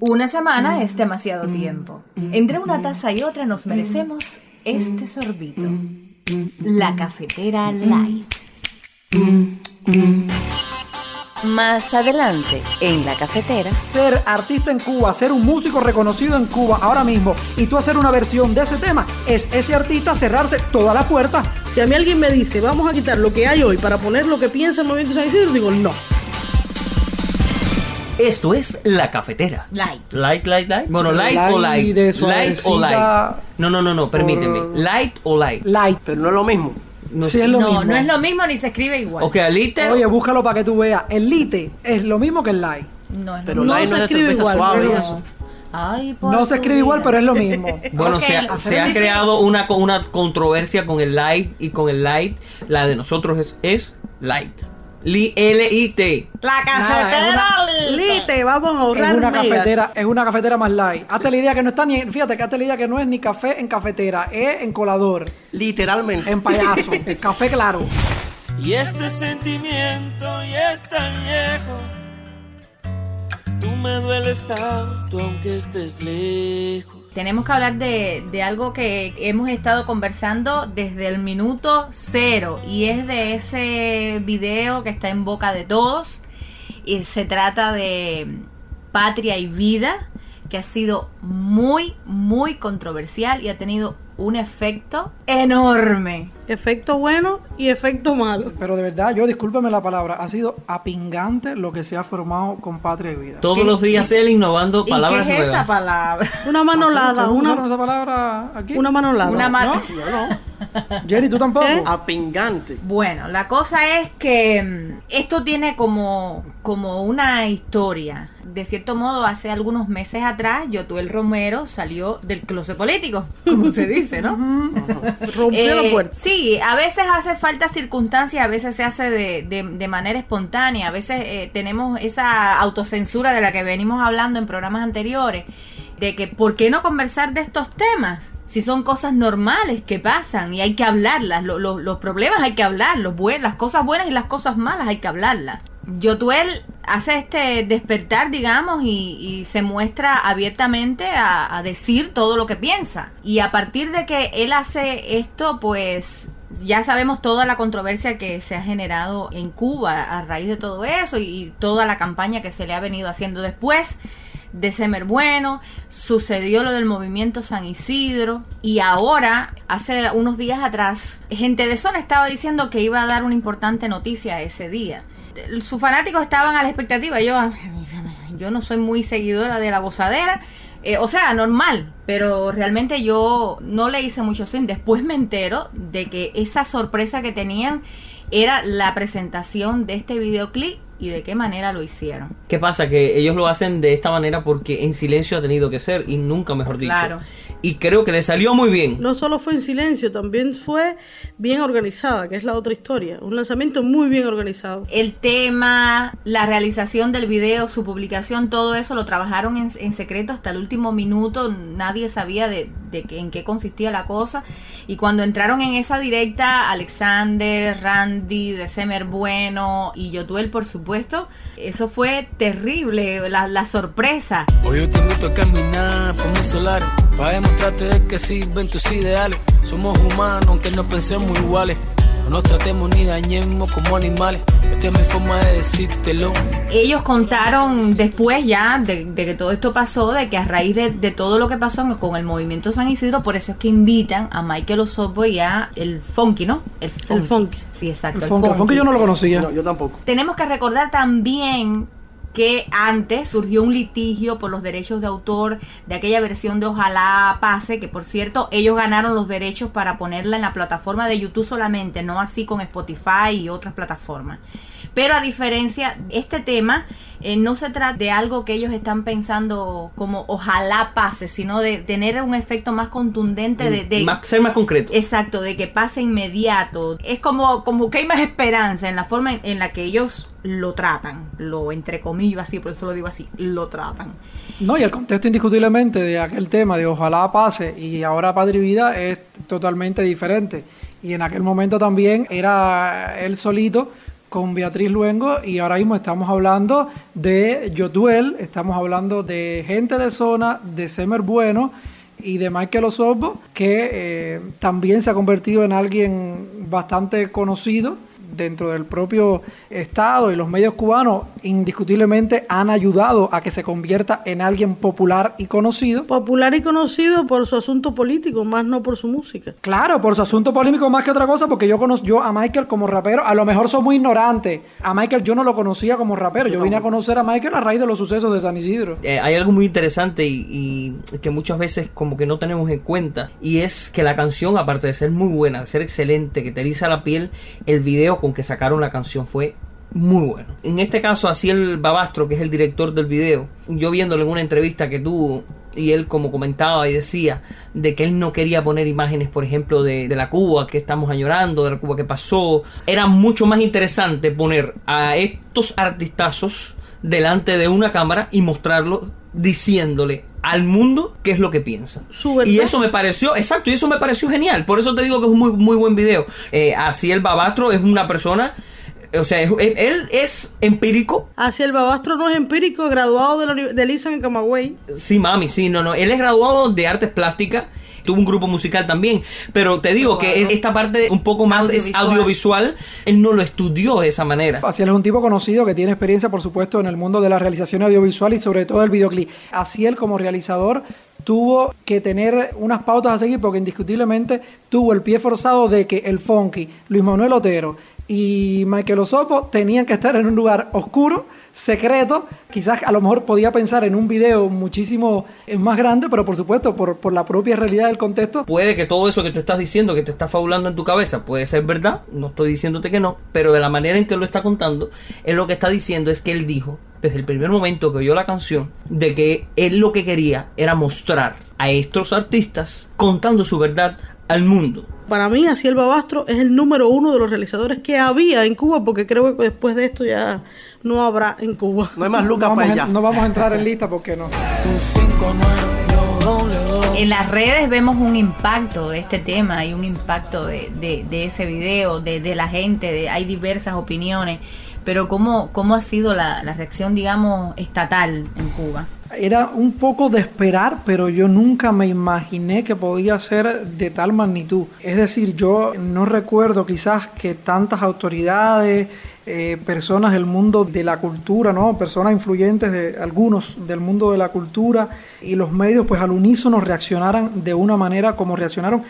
Una semana es demasiado tiempo. Entre una taza y otra nos merecemos este sorbito. La cafetera light. Más adelante, en la cafetera, Ser artista en Cuba, ser un músico reconocido en Cuba ahora mismo y tú hacer una versión de ese tema, es ese artista cerrarse toda la puerta. Si a mí alguien me dice, vamos a quitar lo que hay hoy para poner lo que piensa el movimiento San Isidro, digo, no. Esto es La Cafetera. Light. Light, light, light. Bueno, light, o Light light. de Light o light. No, no, no, no, permíteme. Por- Light o light. Light. Pero no es lo mismo. No sí es lo no, mismo. no es lo mismo ni se escribe igual. Ok, liter. Oye, búscalo para que tú veas. El lite es lo mismo que el light. No es lo Pero. No light se no es de escribe igual, suave y pero- eso. Ay, por No se escribe igual, pero es lo mismo. Bueno, se, se ha creado una, una controversia con el light y con el light. La de nosotros es, es light. Li- L-I-T. La Nada, cafetera Lite, vamos a Es ahorrar una megas. cafetera, es una cafetera más light. Hazte la idea que no está ni, fíjate que hazte la idea que no es ni café en cafetera, es en colador, Literalmente. en payaso, café claro. Y este sentimiento ya es tan viejo. Tú me dueles tanto aunque estés lejos. Tenemos que hablar de, de algo que hemos estado conversando desde el minuto cero y es de ese video que está en boca de todos y se trata de Patria y Vida que ha sido muy muy controversial y ha tenido un efecto enorme. Efecto bueno y efecto malo. Pero de verdad, yo discúlpeme la palabra, ha sido apingante lo que se ha formado con Patria y Vida. Todos ¿Qué- los días él innovando ¿Y palabras qué es esa nuevas. palabra? Una manolada, ¿Ustedes usaron una, esa palabra aquí? una manolada. Una ma- ¿No? Yo no. Jerry, ¿tú tampoco? ¿Qué? Apingante. Bueno, la cosa es que mm, esto tiene como, como una historia. De cierto modo, hace algunos meses atrás, Yotuel Romero salió del closet político, como se dice, ¿no? Rompió Eh, la puerta. Sí, a veces hace falta circunstancias, a veces se hace de, de- de manera espontánea, a veces eh, tenemos esa autocensura de la que venimos hablando en programas anteriores, de que ¿por qué no conversar de estos temas? Si son cosas normales que pasan y hay que hablarlas, lo- lo- los problemas hay que hablarlos, las cosas buenas y las cosas malas hay que hablarlas. Yotuel hace este despertar, digamos, y, se muestra abiertamente a, decir todo lo que piensa. Y a partir de que él hace esto, pues ya sabemos toda la controversia que se ha generado en Cuba a raíz de todo eso y toda la campaña que se le ha venido haciendo después de Semer Bueno, sucedió lo del movimiento San Isidro y ahora, hace unos días atrás, gente de zona estaba diciendo que iba a dar una importante noticia ese día. Sus fanáticos estaban a la expectativa, yo, yo no soy muy seguidora de la gozadera, eh, o sea, normal, pero realmente yo no le hice mucho sin. Después me entero de que esa sorpresa que tenían era la presentación de este videoclip y de qué manera lo hicieron. ¿Qué pasa? Que ellos lo hacen de esta manera porque en silencio ha tenido que ser y nunca mejor dicho. Claro. Y creo que le salió muy bien. No solo fue en silencio, también fue bien organizada, que es la otra historia. Un lanzamiento muy bien organizado. El tema, la realización del video, su publicación, todo eso lo trabajaron en, en secreto hasta el último minuto. Nadie sabía de, de que- en qué consistía la cosa. Y cuando entraron en esa directa, Alexander, Randy, December Bueno y Yotuel, por supuesto, eso fue terrible, la, la sorpresa. Hoy yo te invito a caminar por mis solares Para demostrarte de que sirven tus ideales Somos humanos aunque no pensemos iguales No nos tratemos ni dañemos como animales Esta es mi forma de decírtelo ellos contaron después ya de, de que todo esto pasó, de que a raíz de, de todo lo que pasó con el movimiento San Isidro, por eso es que invitan a Michael Osobo y a el Funky, ¿no? El Funky. Funky. Sí, exacto. El el funk, el funk yo no lo conocía. No, yo tampoco. Tenemos que recordar también que antes surgió un litigio por los derechos de autor de aquella versión de Ojalá Pase, que por cierto ellos ganaron los derechos para ponerla en la plataforma de YouTube solamente, no así con Spotify y otras plataformas. Pero a diferencia, este tema eh, no se trata de algo que ellos están pensando como ojalá pase, sino de tener un efecto más contundente de... de- Más- ser más concreto. Exacto, de que pase inmediato. Es como, como que hay más esperanza en la forma en, en la que ellos lo tratan. Lo entre comillas así, por eso lo digo así, lo tratan. No, y el contexto indiscutiblemente de aquel tema de ojalá pase y ahora Padre y Vida es totalmente diferente. Y en aquel momento también era él solito con Beatriz Luengo y ahora mismo estamos hablando de Yotuel, estamos hablando de gente de zona, de Semer Bueno y de Michael Osorbo, que eh, también se ha convertido en alguien bastante conocido dentro del propio Estado y los medios cubanos indiscutiblemente han ayudado a que se convierta en alguien popular y conocido. Popular y conocido por su asunto político, más no por su música. Claro, por su asunto político más que otra cosa, porque yo conozco yo a Michael como rapero, a lo mejor soy muy ignorante. A Michael yo no lo conocía como rapero, yo vine a conocer a Michael a raíz de los sucesos de San Isidro. Eh, hay algo muy interesante y, y que muchas veces como que no tenemos en cuenta y es que la canción, aparte de ser muy buena, de ser excelente, que te eriza la piel, el video con que sacaron la canción fue muy bueno. En este caso, así el Babastro, que es el director del video, yo viéndolo en una entrevista que tuvo, y él como comentaba y decía, de que él no quería poner imágenes, por ejemplo, de, la Cuba que estamos añorando, de la Cuba que pasó. Era mucho más interesante poner a estos artistazos delante de una cámara y mostrarlo diciéndole al mundo qué es lo que piensa. Su verdad. Y eso me pareció, exacto, y eso me pareció genial. Por eso te digo que es un muy, muy buen video. Eh, así el Babastro es una persona, o sea, él es empírico. Hacia el Babastro no es empírico, graduado de la del ISAN en Camagüey. Sí, mami, sí, no, no. Él es graduado de artes plásticas. Tuvo un grupo musical también. Pero te digo que es esta parte un poco más es Audiovisual. audiovisual. Él no lo estudió de esa manera. Asiel es un tipo conocido que tiene experiencia, por supuesto, en el mundo de la realización audiovisual y sobre todo el videoclip. Asiel, como realizador, tuvo que tener unas pautas a seguir porque indiscutiblemente tuvo el pie forzado de que el Funky, Luis Manuel Otero y Michael Osopo tenían que estar en un lugar oscuro, secreto. Quizás a lo mejor podía pensar en un video muchísimo eh, más grande, pero por supuesto, por, la propia realidad del contexto, Puede que todo eso que tú estás diciendo, que te está fabulando en tu cabeza, puede ser verdad, no estoy diciéndote que no, pero de la manera en que lo está contando, él lo que está diciendo es que él dijo, desde el primer momento que oyó la canción, de que él lo que quería era mostrar a estos artistas contando su verdad al mundo. Para mí, así el Babastro es el número uno de los realizadores que había en Cuba, porque creo que después de esto ya no habrá en Cuba. No hay más no lucas vamos, para a, allá. no vamos a entrar en lista porque no. Tu 59, yo doble dos. En las redes vemos un impacto de este tema y un impacto de, de- de ese video, de, de la gente, de, hay diversas opiniones, pero ¿cómo, cómo ha sido la, la reacción, digamos, estatal en Cuba? Era un poco de esperar, pero yo nunca me imaginé que podía ser de tal magnitud. Es decir, yo no recuerdo quizás que tantas autoridades, eh, personas del mundo de la cultura, ¿no? personas influyentes de algunos del mundo de la cultura y los medios, pues al unísono reaccionaran de una manera como reaccionaron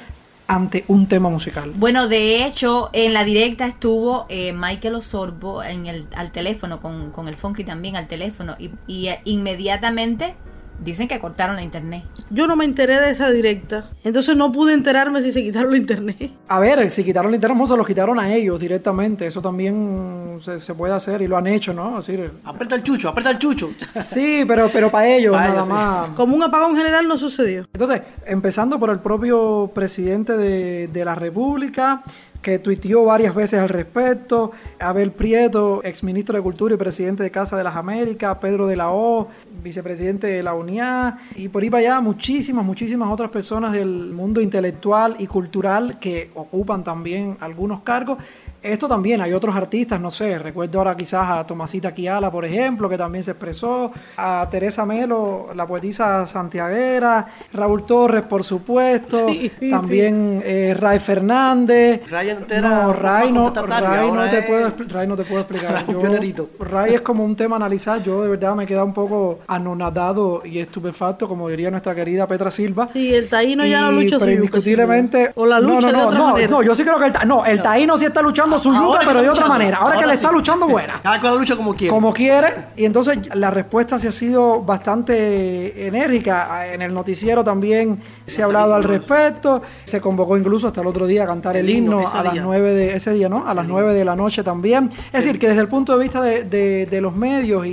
ante un tema musical. Bueno, de hecho, en la directa estuvo eh, Michael Osorbo en el, al teléfono, con, con el Funky también al teléfono, y, y, eh, inmediatamente dicen que cortaron la internet. Yo no me enteré de esa directa, entonces no pude enterarme si se quitaron la internet. A ver, si quitaron el internet, se los quitaron a ellos directamente. Eso también se, se puede hacer y lo han hecho, ¿no? Decir, Aprieta el chucho, aprieta el chucho. Sí, pero, pero para ellos nada ellos, sí. más. Como un apagón general no sucedió. Entonces, empezando por el propio presidente de, de la República, que tuiteó varias veces al respecto, Abel Prieto, exministro de Cultura y presidente de Casa de las Américas, Pedro de la O, vicepresidente de la UNIA, y por ahí para allá muchísimas, muchísimas otras personas del mundo intelectual y cultural que ocupan también algunos cargos. Esto también, hay otros artistas, no sé, recuerdo ahora quizás a Tomasita Kiala, por ejemplo, que también se expresó, a Teresa Melo, la poetisa santiaguera, Raúl Torres, por supuesto, Sí, sí, también eh, Ray Fernández. Ray entera, no, Ray no, Ray no te es- puedo, Ray no te puedo explicar. Pionerito. Ray es como un tema a analizar, yo de verdad me queda un poco anonadado y estupefacto, como diría nuestra querida Petra Silva. Sí, el taíno ya no lucha su indiscutiblemente. O la no, lucha no, de no, otra no, manera. no, yo sí creo que el, ta- no, el taíno sí está luchando su Ahora que pero de otra manera ahora, que le sí. está luchando buena Cada cual lucha como quiere. como quiere y entonces la respuesta sí ha sido bastante enérgica en el noticiero también se ha hablado al respecto se convocó incluso hasta el otro día a cantar el, El himno, a las día. nueve de ese día no a las nueve de la noche también es decir que desde el punto de vista de, de- de los medios y,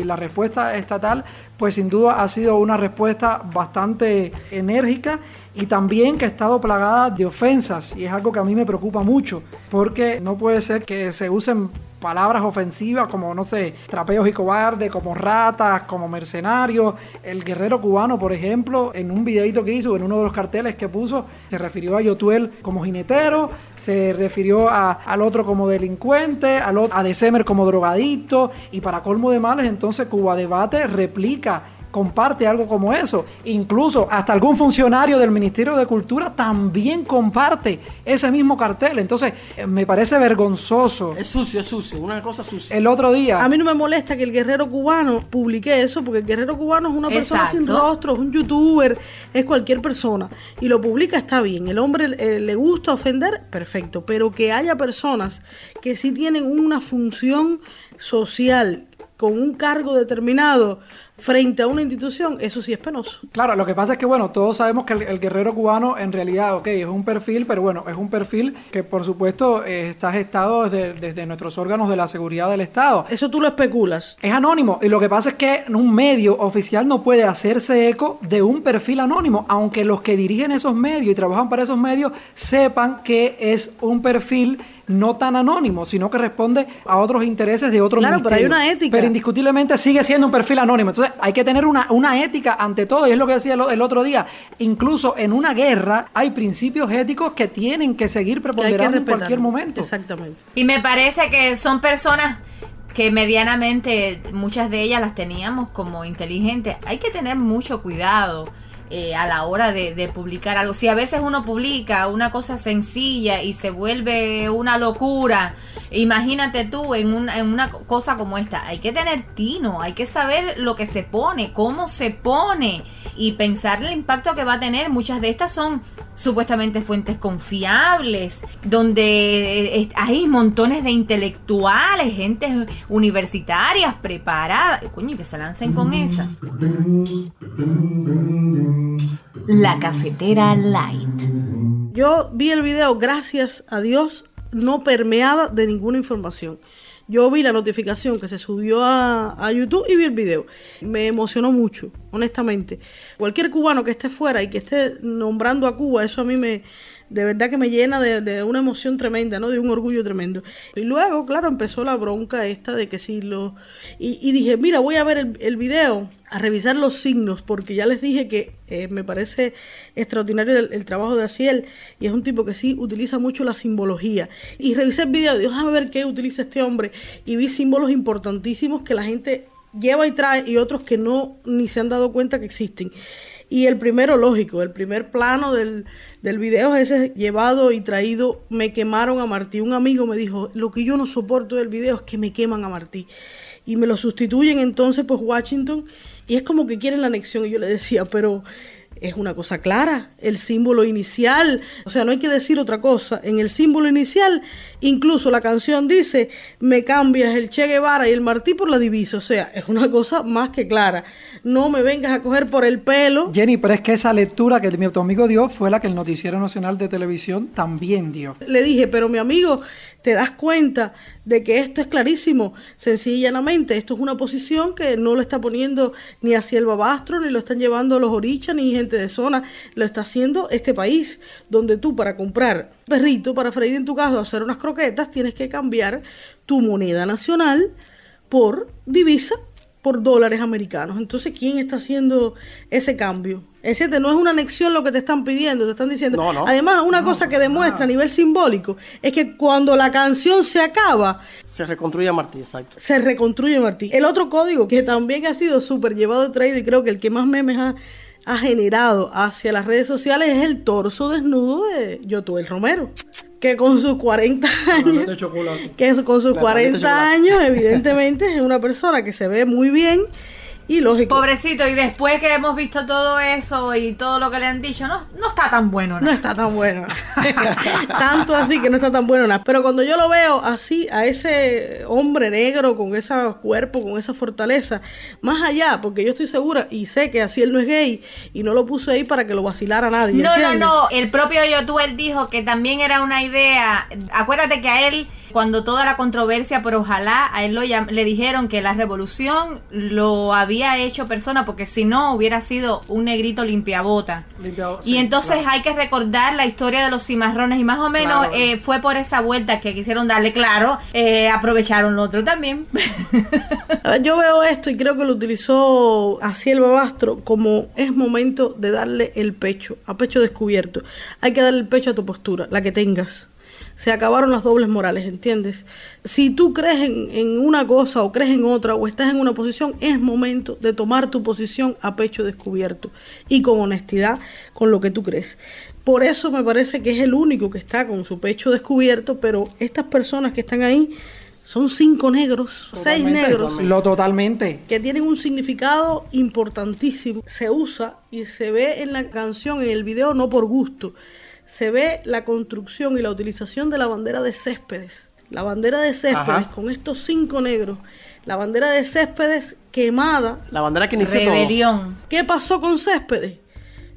y la respuesta estatal pues sin duda ha sido una respuesta bastante enérgica y también que ha estado plagada de ofensas. Y es algo que a mí me preocupa mucho porque no puede ser que se usen palabras ofensivas como, no sé, trapeos y cobardes, como ratas, como mercenarios. El guerrero cubano, por ejemplo, en un videito que hizo, en uno de los carteles que puso, se refirió a Yotuel como jinetero, se refirió a- al otro como delincuente, al otro, a December como drogadicto, y para colmo de males, entonces Cuba Debate replica comparte algo como eso. Incluso hasta algún funcionario del Ministerio de Cultura también comparte ese mismo cartel. Entonces, eh, me parece vergonzoso. Es sucio, es sucio, una cosa sucia. El otro día, A mí no me molesta que el guerrero cubano publique eso, porque el guerrero cubano es una persona sin rostro, es un youtuber, es cualquier persona. Y lo publica está bien. El hombre eh, le gusta ofender, perfecto. Pero que haya personas que sí tienen una función social con un cargo determinado frente a una institución, eso sí es penoso. Claro, lo que pasa es que, bueno, todos sabemos que el, el guerrero cubano en realidad, ok, es un perfil, pero bueno, es un perfil que por supuesto eh, está gestado desde, desde nuestros órganos de la seguridad del Estado. Eso tú lo especulas. Es anónimo y lo que pasa es que un medio oficial no puede hacerse eco de un perfil anónimo, aunque los que dirigen esos medios y trabajan para esos medios sepan que es un perfil no tan anónimo, sino que responde a otros intereses de otros Claro, pero hay ministerios. una ética. Pero indiscutiblemente sigue siendo un perfil anónimo. Entonces hay que tener una, una ética ante todo, y es lo que decía el, el otro día. Incluso en una guerra hay principios éticos que tienen que seguir Que hay que preponderando en cualquier momento. Exactamente. Y me parece que son personas que medianamente, muchas de ellas las teníamos como inteligentes. Hay que tener mucho cuidado eh, a la hora de, de publicar algo. Si a veces uno publica una cosa sencilla y se vuelve una locura, imagínate tú en una, en una cosa como esta. Hay que tener tino, hay que saber lo que se pone, cómo se pone y pensar el impacto que va a tener. Muchas de estas son supuestamente fuentes confiables, donde eh, hay montones de intelectuales, gente universitarias preparadas, coño, que se lancen con esa. La cafetera light. Yo vi el video, gracias a Dios, no permeada de ninguna información. Yo vi la notificación que se subió a, YouTube y vi el video. Me emocionó mucho, honestamente. Cualquier cubano que esté fuera y que esté nombrando a Cuba, eso a mí me, de verdad que me llena de, de una emoción tremenda, ¿no? De un orgullo tremendo. Y luego, claro, empezó la bronca esta de que si lo... Y, dije, mira, voy a ver el, video, a revisar los signos, porque ya les dije que eh, me parece extraordinario el, trabajo de Asiel, y es un tipo que sí utiliza mucho la simbología. Y revisé el video, dije, déjame ver qué utiliza este hombre, y vi símbolos importantísimos que la gente lleva y trae, y otros que no ni se han dado cuenta que existen. Y el primero, lógico, el primer plano del, del video es ese llevado y traído, me quemaron a Martí. Un amigo me dijo, lo que yo no soporto del video es que me queman a Martí. Y me lo sustituyen entonces pues Washington y es como que quieren la anexión. Y yo le decía, pero es una cosa clara, el símbolo inicial, o sea, no hay que decir otra cosa. En el símbolo inicial, incluso la canción dice, me cambias el Che Guevara y el Martí por la divisa, o sea, es una cosa más que clara. No me vengas a coger por el pelo. Jenny, pero es que esa lectura que mi tu amigo dio fue la que el Noticiero Nacional de Televisión también dio. Le dije, pero mi amigo, te das cuenta de que esto es clarísimo, sencilla y llanamente, esto es una posición que no lo está poniendo ni hacia el Babastro, ni lo están llevando los orichas, ni gente de zona, lo está haciendo este país, donde tú para comprar perrito, para freír en tu casa hacer unas croquetas, tienes que cambiar tu moneda nacional por divisa, por dólares americanos. Entonces, ¿quién está haciendo ese cambio? Ese te- no es una anexión lo que te están pidiendo, te están diciendo. No, no. Además, una cosa que demuestra a nivel simbólico es que cuando la canción se acaba, Se reconstruye a Martí, exacto. se reconstruye Martí. El otro código que también ha sido súper llevado y traído y creo que el que más memes ha, ha generado hacia las redes sociales es el torso desnudo de Yotuel Romero, que con sus 40 años, que con sus La tableta de 40 chocolate. años evidentemente es una persona que se ve muy bien y lógico. Pobrecito, y después que hemos visto todo eso y todo lo que le han dicho, no, no está tan bueno. ¿no? No está tan bueno. Tanto así que no está tan bueno. Pero cuando yo lo veo así, a ese hombre negro con ese cuerpo, con esa fortaleza, más allá, porque yo estoy segura y sé que así él no es gay y no lo puse ahí para que lo vacilara nadie. No, no, ¿entiendes? no. El propio Yotuel dijo que también era una idea. Acuérdate que a él, cuando toda la controversia, pero ojalá, a él lo le dijeron que la revolución lo había había hecho persona, porque si no hubiera sido un negrito limpiabota. Y sí, entonces claro. hay que recordar la historia de los cimarrones y más o menos Claro. eh, fue por esa vuelta que quisieron darle, claro, eh, aprovecharon lo otro también. A ver, Yo veo esto y creo que lo utilizó así el babastro como es momento de darle el pecho, a pecho descubierto. Hay que darle el pecho a tu postura, la que tengas. Se acabaron las dobles morales, ¿entiendes? Si tú crees en, en una cosa o crees en otra o estás en una posición, es momento de tomar tu posición a pecho descubierto y con honestidad con lo que tú crees. Por eso me parece que es el único que está con su pecho descubierto, pero estas personas que están ahí son cinco negros, seis negros Lo totalmente. que tienen un significado importantísimo. Se usa y se ve en la canción, en el video, no por gusto. Se ve la construcción y la utilización de la bandera de Céspedes. La bandera de Céspedes Ajá. con estos cinco negros. La bandera de Céspedes quemada. La bandera que inició todo. Rebelión. ¿Qué pasó con Céspedes?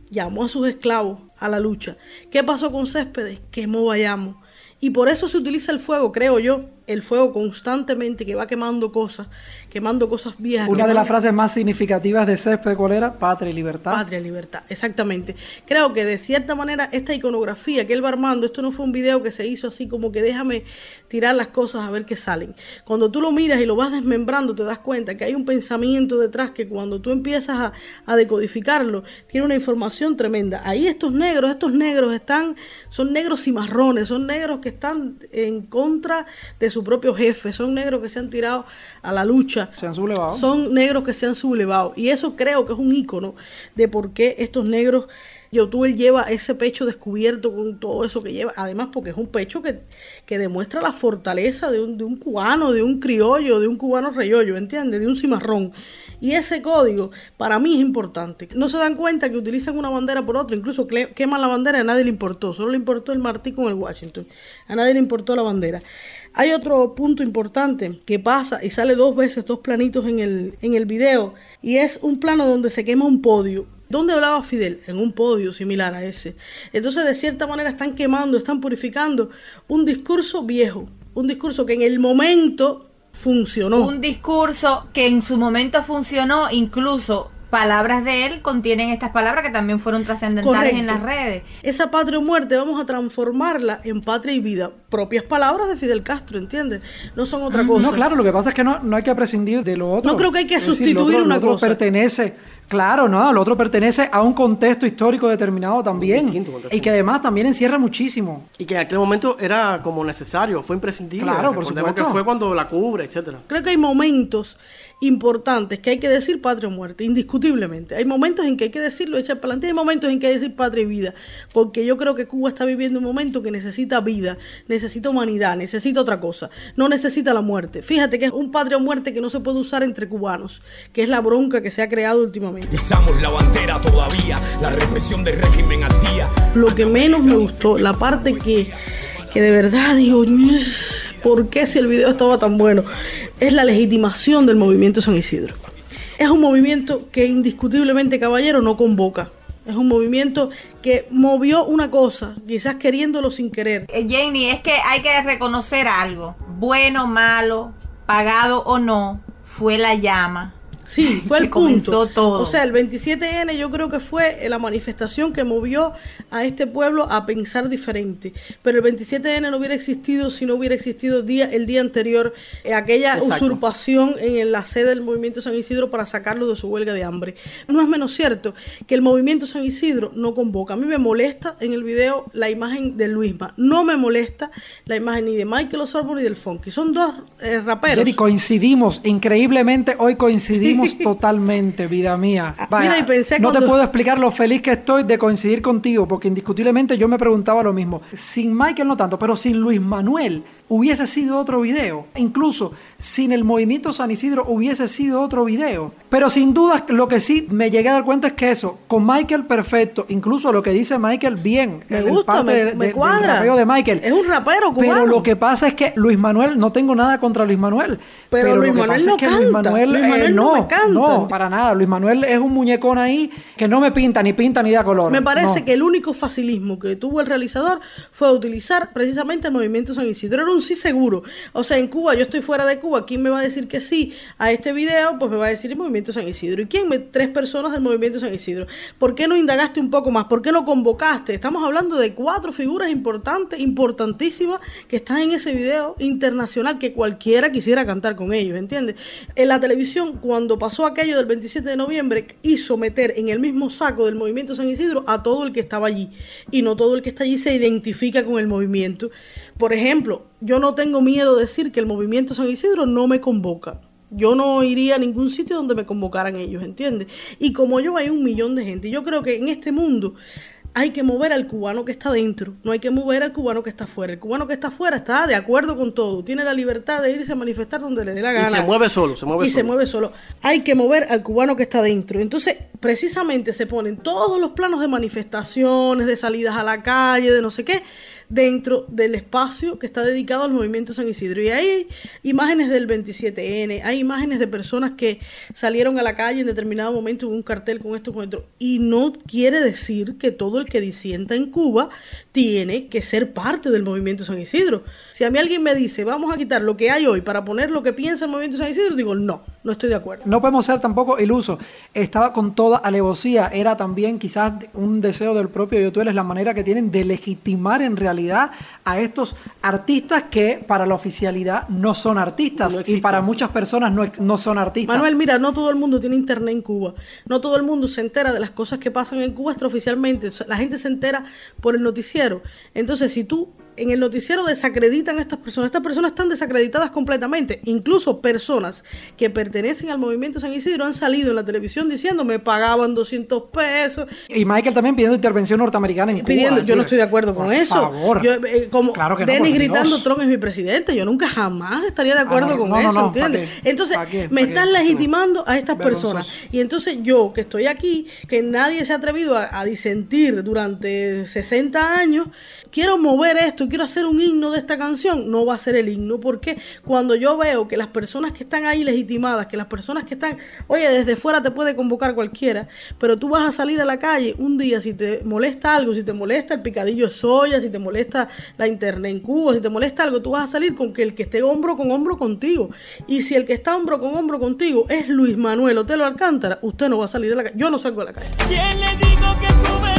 Llamó a sus esclavos a la lucha. ¿Qué pasó con Céspedes? Quemó Bayamo. Y por eso se utiliza el fuego, creo yo, el fuego constantemente que va quemando cosas, quemando cosas viejas. Una de las frases más significativas de Césped, ¿cuál era? Patria y libertad. Patria, libertad, exactamente. Creo que de cierta manera esta iconografía que él va armando, esto no fue un video que se hizo así como que déjame tirar las cosas a ver qué salen. Cuando tú lo miras y lo vas desmembrando, te das cuenta que hay un pensamiento detrás que cuando tú empiezas a, a decodificarlo, tiene una información tremenda. Ahí estos negros, estos negros están, son negros y marrones, son negros que están en contra de su propio jefe, son negros que se han tirado a la lucha Se han sublevado. son negros que se han sublevado. Y eso creo que es un ícono de por qué estos negros, Youtube lleva ese pecho descubierto con todo eso que lleva. Además, porque es un pecho que, que demuestra la fortaleza de un, de un cubano, de un criollo, de un cubano reyollo, ¿entiendes? De un cimarrón. Y ese código para mí es importante. No se dan cuenta que utilizan una bandera por otra, incluso queman la bandera y a nadie le importó. Solo le importó el Martí con el Washington. A nadie le importó la bandera. Hay otro punto importante que pasa y sale dos veces, dos planitos en el, en el video, y es un plano donde se quema un podio. ¿Dónde hablaba Fidel? En un podio similar a ese. Entonces, de cierta manera, están quemando, están purificando un discurso viejo, un discurso que en el momento funcionó. Un discurso que en su momento funcionó, incluso palabras de él contienen estas palabras que también fueron trascendentales en las redes. Esa patria o muerte vamos a transformarla en patria y vida. Propias palabras de Fidel Castro, ¿entiendes? No son otra cosa. No, claro, lo que pasa es que no, no hay que prescindir de lo otro. No creo que hay que Es decir, sustituir lo otro- una lo otro cosa. pertenece, claro, no, lo otro pertenece a un contexto histórico determinado también. Y que además también encierra muchísimo. Y que en aquel momento era como necesario, fue imprescindible. Claro, por supuesto. que fue cuando la cubre, etcétera. Creo que hay momentos importantes que hay que decir patria o muerte, indiscutiblemente. Hay momentos en que hay que decirlo, echar para adelante, hay momentos en que hay que decir patria y vida, porque yo creo que Cuba está viviendo un momento que necesita vida, necesita humanidad, necesita otra cosa, no necesita la muerte. Fíjate que es un patria o muerte que no se puede usar entre cubanos, que es la bronca que se ha creado últimamente. Izamos la bandera todavía, la represión del régimen al día. Lo que menos me gustó, la parte que, que de verdad digo, "Ñes, ¿por qué si el video estaba tan bueno? Es la legitimación del movimiento San Isidro. Es un movimiento que indiscutiblemente, caballero, no convoca. Es un movimiento que movió una cosa, quizás queriéndolo sin querer. Eh, Jenny, es que hay que reconocer algo, bueno, malo, pagado o no, fue la llama. Sí, fue el punto. todo. O sea, el 27N yo creo que fue la manifestación que movió a este pueblo a pensar diferente. Pero el 27N no hubiera existido si no hubiera existido día, el día anterior eh, aquella Exacto. usurpación en la sede del movimiento San Isidro para sacarlo de su huelga de hambre. No es menos cierto que el movimiento San Isidro no convoca. A mí me molesta en el video la imagen de Luisma. No me molesta la imagen ni de Michael Osorbo ni del Funky. Son dos eh, raperos. Jerry, coincidimos, increíblemente hoy coincidimos totalmente, vida mía. Ah, mira, y pensé no te puedo explicar lo feliz que estoy de coincidir contigo, porque indiscutiblemente yo me preguntaba lo mismo. Sin Michael no tanto, pero sin Luis Manuel hubiese sido otro video. Incluso sin el movimiento San Isidro hubiese sido otro video. Pero sin duda lo que sí me llegué a dar cuenta es que eso, con Michael perfecto, incluso lo que dice Michael bien. Me gusta, me, de- me de- del cuadra. rapeo de Michael. Es un rapero cubano. Pero lo que pasa es que Luis Manuel, no tengo nada contra Luis Manuel. Pero lo Luis que Manuel pasa no es que Luis. Manuel, Luis eh, Manuel no no, me canta. no, para nada. Luis Manuel es un muñecón ahí que no me pinta, ni pinta, ni da color. Me parece No. que el único facilismo que tuvo el realizador fue utilizar precisamente el movimiento San Isidro. Era un sí seguro. O sea, en Cuba, yo estoy fuera de Cuba, ¿quién me va a decir que sí a este video? Pues me va a decir el Movimiento San Isidro. ¿Y quién? Me, tres personas del Movimiento San Isidro. ¿Por qué no indagaste un poco más? ¿Por qué no convocaste? Estamos hablando de cuatro figuras importantes, importantísimas, que están en ese video internacional que cualquiera quisiera cantar con ellos, ¿entiendes? En la televisión, cuando pasó aquello del 27 de noviembre, hizo meter en el mismo saco del Movimiento San Isidro a todo el que estaba allí. Y no todo el que está allí se identifica con el movimiento. Por ejemplo, yo no tengo miedo de decir que el movimiento San Isidro no me convoca. Yo no iría a ningún sitio donde me convocaran ellos, ¿entiendes? Y como yo hay un millón de gente. Yo creo que en este mundo hay que mover al cubano que está dentro, no hay que mover al cubano que está afuera. El cubano que está afuera está de acuerdo con todo, tiene la libertad de irse a manifestar donde le dé la gana. Y se mueve solo, se mueve y solo. se mueve solo. Hay que mover al cubano que está dentro. Entonces, precisamente se ponen todos los planos de manifestaciones, de salidas a la calle, de no sé qué, dentro del espacio que está dedicado al movimiento San Isidro. Y hay imágenes del 27N, hay imágenes de personas que salieron a la calle en determinado momento con un cartel con esto, con esto. Y no quiere decir que todo el que disienta en Cuba tiene que ser parte del movimiento San Isidro. Si a mí alguien me dice, vamos a quitar lo que hay hoy para poner lo que piensa el movimiento San Isidro, digo, no, no estoy de acuerdo. No podemos ser tampoco ilusos. Estaba con toda alevosía. Era también quizás un deseo del propio Yotuel, es la manera que tienen de legitimar en realidad a estos artistas que para la oficialidad no son artistas No y para muchas personas no, no son artistas. Manuel, mira, no todo el mundo tiene internet en Cuba. No todo el mundo se entera de las cosas que pasan en Cuba extraoficialmente. La gente se entera por el noticiero. Entonces, si tú en el noticiero desacreditan a estas personas, estas personas están desacreditadas completamente. Incluso personas que pertenecen al movimiento San Isidro han salido en la televisión diciendo me pagaban 200 pesos. Y Michael también pidiendo intervención norteamericana en Cuba. Pidiendo, es yo no estoy de acuerdo con por eso. favor. Yo, eh, como Claro que no, Denis por gritando. Trump es mi presidente, yo nunca jamás estaría de acuerdo Ah, no, con no, eso, no, ¿pa' ¿entiendes? qué? Entonces, me están legitimando a estas Vergonzoso. personas. Y entonces yo, que estoy aquí, que nadie se ha atrevido a, a disentir durante 60 años, quiero mover esto, quiero hacer un himno de esta canción, no va a ser el himno, porque cuando yo veo que las personas que están ahí legitimadas, que las personas que están, oye, desde fuera te puede convocar cualquiera, pero tú vas a salir a la calle un día, si te molesta algo, si te molesta el picadillo de soya, si te molesta la internet en Cuba, si te molesta algo, tú vas a salir con que el que esté hombro con hombro contigo. Y si el que está hombro con hombro contigo es Luis Manuel Otelo Alcántara, usted no va a salir a la calle. Yo no salgo a la calle. ¿Quién le digo que es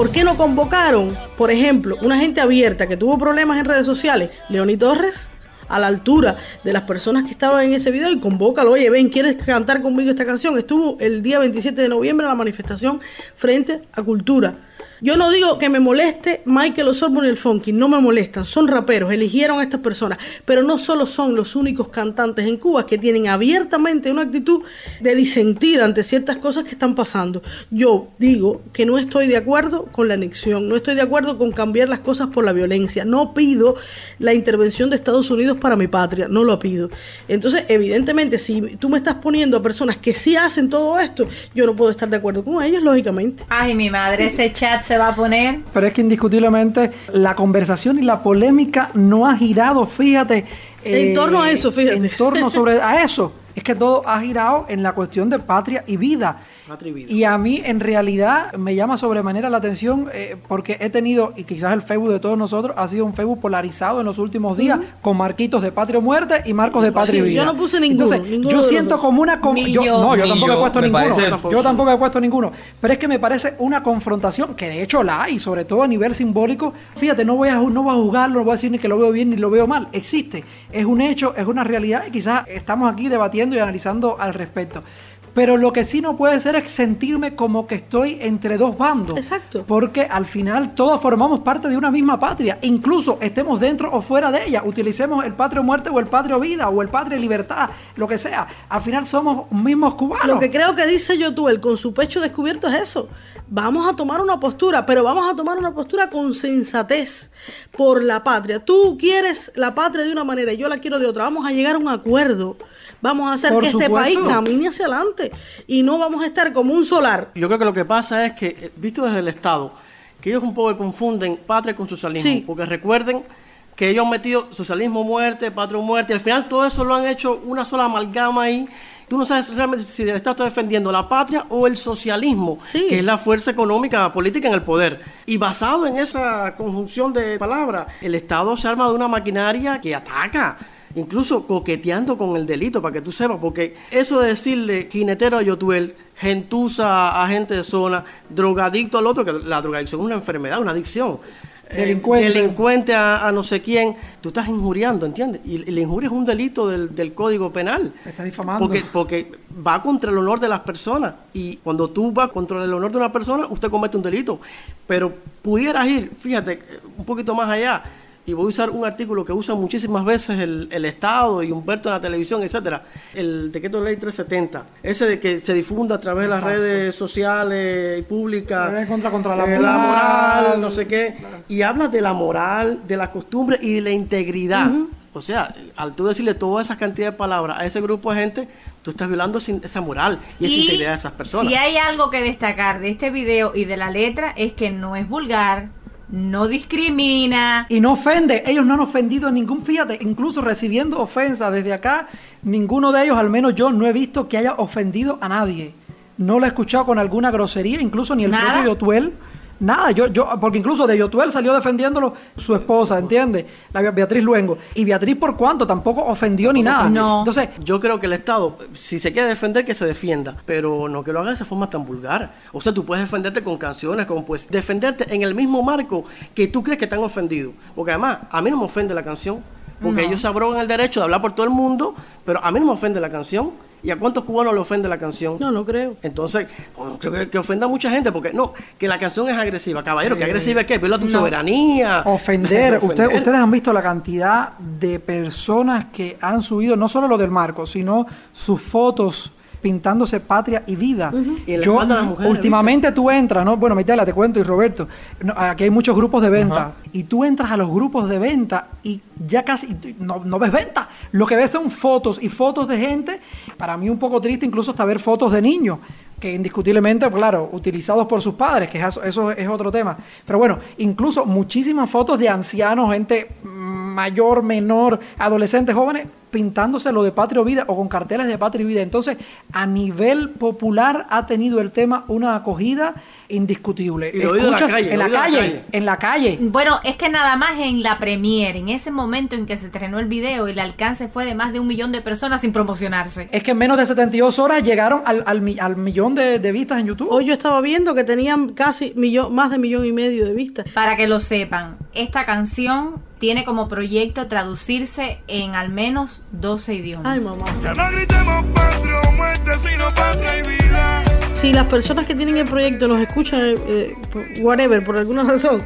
¿por qué no convocaron, por ejemplo, una gente abierta que tuvo problemas en redes sociales? Leoni Torres, a la altura de las personas que estaban en ese video y convócalo, oye, ven, ¿quieres cantar conmigo esta canción? Estuvo el día 27 de noviembre en la manifestación frente a Cultura. Yo no digo que me moleste Michael Osorbo ni el Funky, no me molestan, son raperos, eligieron a estas personas, pero no solo son los únicos cantantes en Cuba que tienen abiertamente una actitud de disentir ante ciertas cosas que están pasando. Yo digo que no estoy de acuerdo con la anexión, no estoy de acuerdo con cambiar las cosas por la violencia, no pido la intervención de Estados Unidos para mi patria, no lo pido. Entonces, evidentemente, si tú me estás poniendo a personas que sí hacen todo esto, yo no puedo estar de acuerdo con ellos, lógicamente. Ay, mi madre, ese chat se va a poner. Pero es que indiscutiblemente la conversación y la polémica no ha girado, fíjate. En torno a eso, fíjate. En torno sobre a eso. Es que todo ha girado en la cuestión de patria y vida. Y a mí en realidad me llama sobremanera la atención eh, porque he tenido, y quizás el Facebook de todos nosotros ha sido un Facebook polarizado en los últimos días con marquitos de patria o muerte y marcos de patria Sí, y vida. yo no puse ninguno, Entonces, ninguno yo los siento como una... con- Ni yo- yo. no, yo tampoco yo, he puesto ninguno. parece- Yo tampoco he puesto ninguno. Pero es que me parece una confrontación, que de hecho la hay, sobre todo a nivel simbólico. Fíjate, no voy a, no voy a juzgarlo, no voy a decir ni que lo veo bien ni lo veo mal. Existe, es un hecho, es una realidad y quizás estamos aquí debatiendo y analizando al respecto. Pero lo que sí no puede ser es sentirme como que estoy entre dos bandos. Exacto. Porque al final todos formamos parte de una misma patria. Incluso estemos dentro o fuera de ella. Utilicemos el patrio muerte o el patrio vida o el patrio libertad, lo que sea. Al final somos mismos cubanos. Lo que creo que dice Yotuel con su pecho descubierto es eso. Vamos a tomar una postura, pero vamos a tomar una postura con sensatez por la patria. Tú quieres la patria de una manera y yo la quiero de otra. Vamos a llegar a un acuerdo. Vamos a hacer Por que este país camine hacia adelante y no vamos a estar como un solar. Yo creo que lo que pasa es que, eh, visto desde el Estado, que ellos un poco confunden patria con socialismo. Sí. Porque recuerden que ellos han metido socialismo muerte, patria muerte, y al final todo eso lo han hecho una sola amalgama ahí tú no sabes realmente si el Estado está defendiendo la patria o el socialismo, Sí. que es la fuerza económica política en el poder. Y basado en esa conjunción de palabras, el Estado se arma de una maquinaria que ataca. Incluso coqueteando con el delito, para que tú sepas, porque eso de decirle jinetero a Yotuel, gentuza a gente de zona, drogadicto al otro, que la drogadicción es una enfermedad, una adicción. Eh, Delincuente. delincuente a, a no sé quién, tú estás injuriando, ¿entiendes? Y, y la injuria es un delito del, del Código Penal. Estás difamando. Porque, porque va contra el honor de las personas. Y cuando tú vas contra el honor de una persona, usted comete un delito. Pero pudieras ir, fíjate, un poquito más allá. Y voy a usar un artículo que usa muchísimas veces el, el Estado y Humberto en la televisión, etcétera. El decreto de ley 370. Ese de que se difunda a través de las redes sociales y públicas. Es contra- contra la eh, moral. moral, no sé qué. Y habla de la moral, de la costumbre y de la integridad. O sea, al tú decirle toda esa cantidad de palabras a ese grupo de gente, tú estás violando sin- esa moral y, esa integridad de esas personas. Si hay algo que destacar de este video y de la letra es que no es vulgar, no discrimina. Y no ofende, ellos no han ofendido a ningún, fíjate, incluso recibiendo ofensa desde acá, ninguno de ellos, al menos yo, no he visto que haya ofendido a nadie. No lo he escuchado con alguna grosería, incluso ni el ¿Nada? propio Yotuel. Nada, yo, yo, porque incluso de Yotuel salió defendiéndolo su esposa, ¿entiendes? La Bea- Beatriz Luengo. Y Beatriz, por cuánto, tampoco ofendió ni nada. No. Entonces, Yo creo que el Estado, si se quiere defender, que se defienda, pero no que lo haga de esa forma tan vulgar. O sea, tú puedes defenderte con canciones, como pues defenderte en el mismo marco que tú crees que están ofendidos. Porque además, a mí no me ofende la canción, porque ellos se abrogan el derecho de hablar por todo el mundo, pero a mí no me ofende la canción. ¿Y a cuántos cubanos le ofende la canción? No, no creo. Entonces, yo creo que ofenda a mucha gente, porque no, que la canción es agresiva. Caballero, que agresiva es que viola tu soberanía. ofender. Ofender. Usted- ustedes han visto la cantidad de personas que han subido, no solo lo del marco, sino sus fotos pintándose patria y vida. Y Yo, últimamente tú entras, ¿no? Bueno, Mitela, te cuento y Roberto, no, aquí hay muchos grupos de venta y tú entras a los grupos de venta y ya casi no, no ves venta. Lo que ves son fotos y fotos de gente, para mí un poco triste incluso hasta ver fotos de niños que indiscutiblemente, claro, utilizados por sus padres, que eso, eso es otro tema. Pero bueno, incluso muchísimas fotos de ancianos, gente mayor, menor, adolescentes, jóvenes, pintándose lo de Patria o Vida o con carteles de Patria y Vida. Entonces, a nivel popular ha tenido el tema una acogida indiscutible. Y la Escuchas calle, en la calle, en la calle. Bueno, es que nada más en la premiere, en ese momento en que se estrenó el video, el alcance fue de más de un millón de personas sin promocionarse. Es que en menos de 72 horas llegaron al, al millón de, de vistas en YouTube. Hoy yo estaba viendo que tenían casi millón, más de millón y medio de vistas. Para que lo sepan, esta canción tiene como proyecto traducirse en al menos 12 idiomas. Ay, mamá. Ya no gritemos patria o muerte, sino patria y vida. Si las personas que tienen el proyecto nos escuchan, eh, whatever, por alguna razón,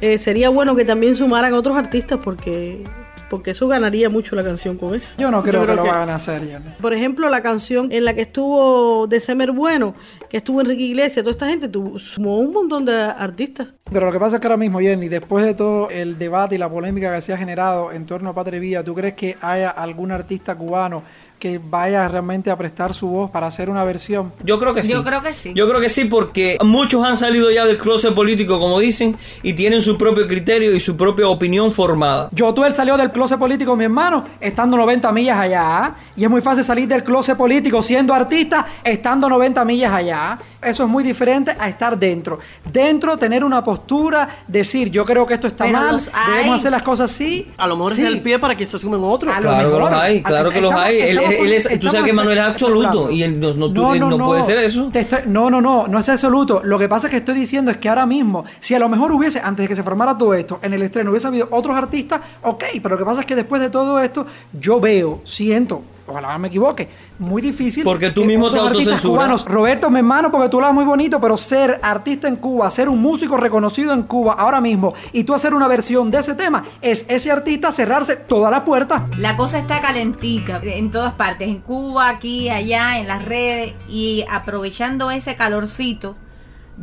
eh, sería bueno que también sumaran a otros artistas porque, porque eso ganaría mucho la canción con eso. Yo no creo, Yo creo que, que- lo van a hacer. ya. Por ejemplo, la canción en la que estuvo December Bueno, que estuvo Enrique Iglesias, toda esta gente tuvo, sumó un montón de artistas. Pero lo que pasa es que ahora mismo, Jenny, después de todo el debate y la polémica que se ha generado en torno a Patria Vida, ¿tú crees que haya algún artista cubano que vaya realmente a prestar su voz para hacer una versión? Yo creo que sí. Yo creo que sí. Yo creo que sí porque muchos han salido ya del closet político, como dicen, y tienen su propio criterio y su propia opinión formada. Yotuel salió del closet político, mi hermano, estando 90 millas allá. ¿ah? Y es muy fácil salir del closet político siendo artista, estando 90 millas allá. Eso es muy diferente a estar dentro. Dentro, tener una postura, decir, yo creo que esto está Pero mal, debemos hacer las cosas así. A lo mejor Sí. es el pie para que se asumen otros. A Claro que mejor. los hay, claro que los hay. Él es, tú sabes que Manuel es absoluto especulando. y él no, no, tú- él no puede ser eso. Te estoy- no, no, no, no es absoluto. Lo que pasa es que estoy diciendo es que ahora mismo, si a lo mejor hubiese, antes de que se formara todo esto, en el estreno hubiese habido otros artistas, ok, pero lo que pasa es que después de todo esto, yo veo, siento, ojalá me equivoque, muy difícil. Porque tú mismo te artistas autocensuras. cubanos, Roberto, mi hermano, porque tú hablas muy bonito, pero ser artista en Cuba, ser un músico reconocido en Cuba ahora mismo, y tú hacer una versión de ese tema, es ese artista cerrarse todas las puertas. La cosa está calentica en todas partes, en Cuba, aquí, allá, en las redes y aprovechando ese calorcito,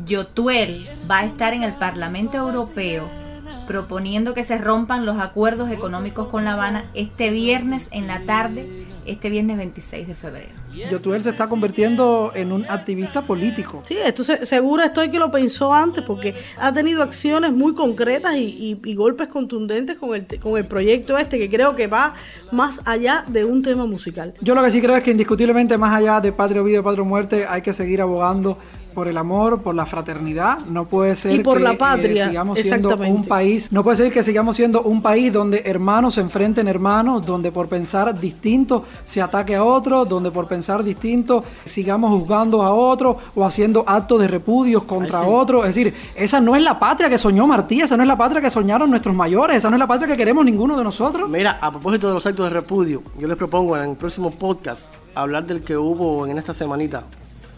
Yotuel va a estar en el Parlamento Europeo proponiendo que se rompan los acuerdos económicos con La Habana este viernes en la tarde, este viernes 26 de febrero. Yotuel se está convirtiendo en un activista político. Sí, esto se- seguro estoy que lo pensó antes porque ha tenido acciones muy concretas y, y- y golpes contundentes con el, con el proyecto este que creo que va más allá de un tema musical. Yo lo que sí creo es que indiscutiblemente más allá de patria o vida, patria o muerte, hay que seguir abogando por el amor, por la fraternidad. No puede ser Y por que la eh, patria, sigamos siendo un país, no puede ser que sigamos siendo un país donde hermanos se enfrenten hermanos, donde por pensar distinto se ataque a otro, donde por pensar distinto sigamos juzgando a otro o haciendo actos de repudios contra Ay, sí. otro. Es decir, esa no es la patria que soñó Martí, esa no es la patria que soñaron nuestros mayores, esa no es la patria que queremos ninguno de nosotros. Mira, a propósito de los actos de repudio, yo les propongo en el próximo podcast hablar del que hubo en esta semanita.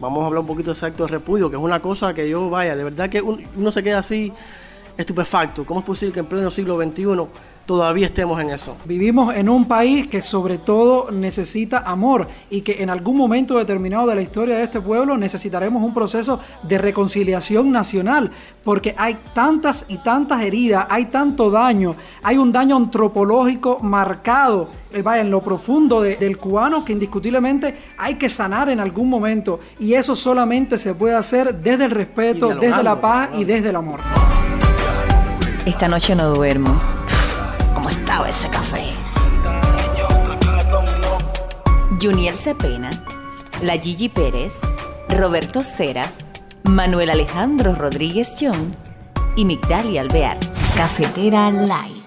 Vamos a hablar un poquito de ese acto de repudio, que es una cosa que yo, vaya, de verdad que un- uno se queda así estupefacto. ¿Cómo es posible que en pleno siglo XXI todavía estemos en eso? Vivimos en un país que sobre todo necesita amor y que en algún momento determinado de la historia de este pueblo necesitaremos un proceso de reconciliación nacional, porque hay tantas y tantas heridas, hay tanto daño, hay un daño antropológico marcado eh, vaya, en lo profundo de- del cubano que indiscutiblemente hay que sanar en algún momento y eso solamente se puede hacer desde el respeto, desde la paz y desde el amor. Esta noche no duermo. ¿Cómo estaba ese café? Juniel Cepena, la Gigi Pérez, Roberto Cera, Manuel Alejandro Rodríguez John y Migdalia Alvear. Cafetera Light.